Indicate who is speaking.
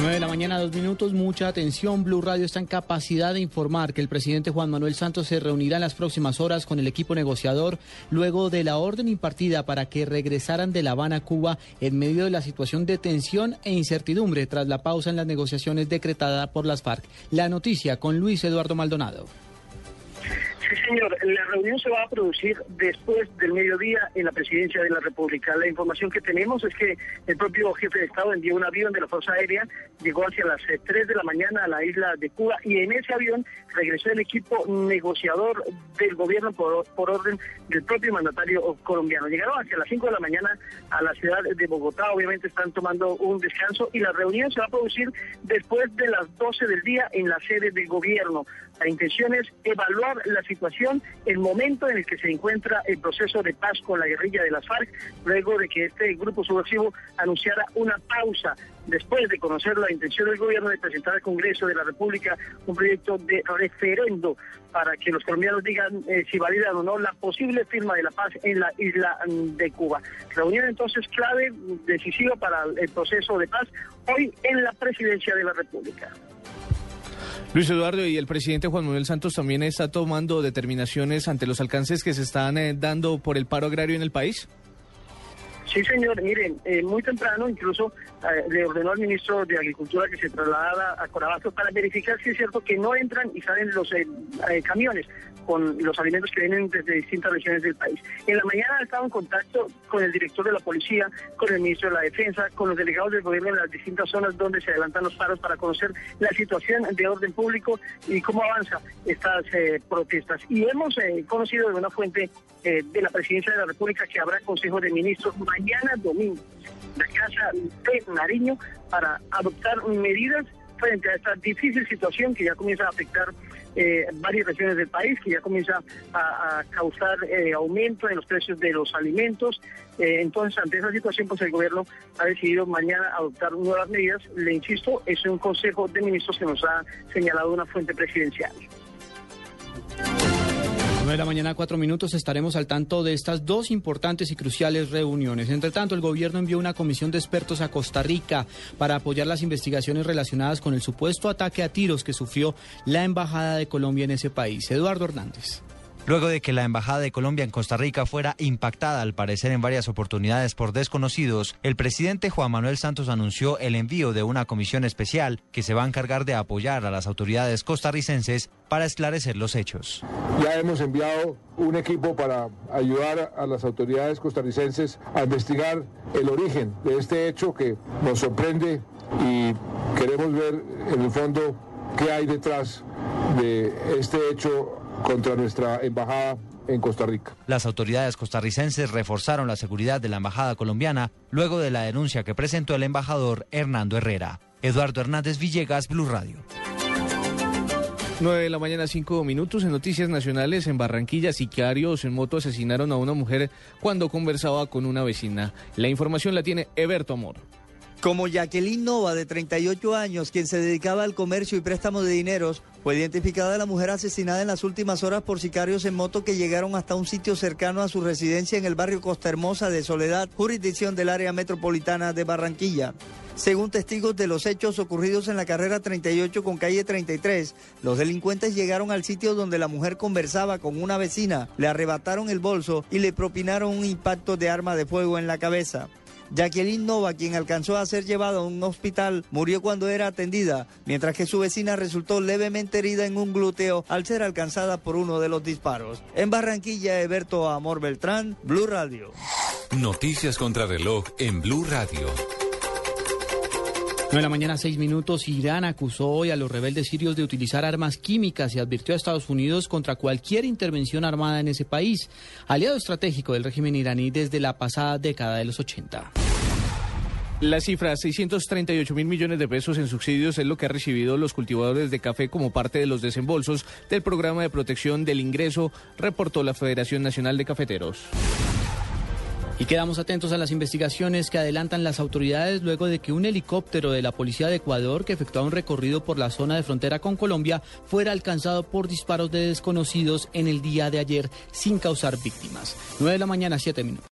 Speaker 1: 9 de la mañana, dos minutos, mucha atención. Blue Radio está en capacidad de informar que el presidente Juan Manuel Santos se reunirá en las próximas horas con el equipo negociador luego de la orden impartida para que regresaran de La Habana a Cuba en medio de la situación de tensión e incertidumbre tras la pausa en las negociaciones decretada por las FARC. La noticia con Luis Eduardo Maldonado.
Speaker 2: Señor. La reunión se va a producir después del mediodía en la presidencia de la República. La información que tenemos es que el propio jefe de Estado envió un avión de la Fuerza Aérea, llegó hacia las eh, 3 de la mañana a la isla de Cuba y en ese avión regresó el equipo negociador del gobierno por, por orden del propio mandatario colombiano. Llegaron hacia las 5 de la mañana a la ciudad de Bogotá, obviamente están tomando un descanso y la reunión se va a producir después de las 12 del día en la sede del gobierno. La intención es evaluar la situación, el momento en el que se encuentra el proceso de paz con la guerrilla de las FARC, luego de que este grupo subversivo anunciara una pausa después de conocer la intención del gobierno de presentar al Congreso de la República un proyecto de referendo para que los colombianos digan eh, si validan o no la posible firma de la paz en la isla de Cuba. Reunión entonces clave, decisiva para el proceso de paz hoy en la presidencia de la República.
Speaker 3: Luis Eduardo, y el presidente Juan Manuel Santos también está tomando determinaciones ante los alcances que se están eh, dando por el paro agrario en el país.
Speaker 2: Sí, señor. Miren, eh, muy temprano incluso eh, le ordenó al ministro de Agricultura que se trasladara a Corabasto para verificar si es cierto que no entran y salen los eh, eh, camiones con los alimentos que vienen desde distintas regiones del país. En la mañana ha estado en contacto con el director de la policía, con el ministro de la defensa, con los delegados del gobierno en las distintas zonas donde se adelantan los paros para conocer la situación de orden público y cómo avanza estas eh, protestas. Y hemos eh, conocido de una fuente de la presidencia de la República que habrá Consejo de Ministros mañana domingo, la Casa de Nariño, para adoptar medidas frente a esta difícil situación que ya comienza a afectar eh, varias regiones del país, que ya comienza a, causar eh, aumento en los precios de los alimentos. Eh, entonces, ante esa situación, pues el gobierno ha decidido mañana adoptar nuevas medidas. Le insisto, es un consejo de ministros que nos ha señalado una fuente presidencial.
Speaker 1: 9 de la mañana, cuatro minutos, estaremos al tanto de estas dos importantes y cruciales reuniones. Entre tanto, el gobierno envió una comisión de expertos a Costa Rica para apoyar las investigaciones relacionadas con el supuesto ataque a tiros que sufrió la Embajada de Colombia en ese país. Eduardo Hernández.
Speaker 4: Luego de que la Embajada de Colombia en Costa Rica fuera impactada al parecer en varias oportunidades por desconocidos, el presidente Juan Manuel Santos anunció el envío de una comisión especial que se va a encargar de apoyar a las autoridades costarricenses para esclarecer los hechos.
Speaker 5: Ya hemos enviado un equipo para ayudar a las autoridades costarricenses a investigar el origen de este hecho que nos sorprende y queremos ver en el fondo qué hay detrás de este hecho contra nuestra embajada en Costa Rica.
Speaker 4: Las autoridades costarricenses reforzaron la seguridad de la embajada colombiana luego de la denuncia que presentó el embajador Hernando Herrera. Eduardo Hernández Villegas, Blue Radio.
Speaker 3: 9 de la mañana, 5 minutos. En Noticias Nacionales, en Barranquilla, sicarios en moto asesinaron a una mujer cuando conversaba con una vecina. La información la tiene Eberto Amor.
Speaker 6: Como Jacqueline Nova, de 38 años, quien se dedicaba al comercio y préstamo de dineros, fue identificada la mujer asesinada en las últimas horas por sicarios en moto que llegaron hasta un sitio cercano a su residencia en el barrio Costa Hermosa de Soledad, jurisdicción del área metropolitana de Barranquilla. Según testigos de los hechos ocurridos en la carrera 38 con calle 33, los delincuentes llegaron al sitio donde la mujer conversaba con una vecina, le arrebataron el bolso y le propinaron un impacto de arma de fuego en la cabeza. Jacqueline Nova, quien alcanzó a ser llevada a un hospital, murió cuando era atendida, mientras que su vecina resultó levemente herida en un glúteo al ser alcanzada por uno de los disparos. En Barranquilla, Eberto Amor Beltrán, Blue Radio.
Speaker 7: Noticias contra reloj en Blue Radio.
Speaker 1: 9 de la mañana, 6 minutos. Irán acusó hoy a los rebeldes sirios de utilizar armas químicas y advirtió a Estados Unidos contra cualquier intervención armada en ese país, aliado estratégico del régimen iraní desde la pasada década de los 80.
Speaker 3: La cifra, 638 mil millones de pesos en subsidios, es lo que han recibido los cultivadores de café como parte de los desembolsos del programa de protección del ingreso, reportó la Federación Nacional de Cafeteros.
Speaker 1: Y quedamos atentos a las investigaciones que adelantan las autoridades luego de que un helicóptero de la Policía de Ecuador que efectuaba un recorrido por la zona de frontera con Colombia fuera alcanzado por disparos de desconocidos en el día de ayer sin causar víctimas. 9 de la mañana, 7 minutos.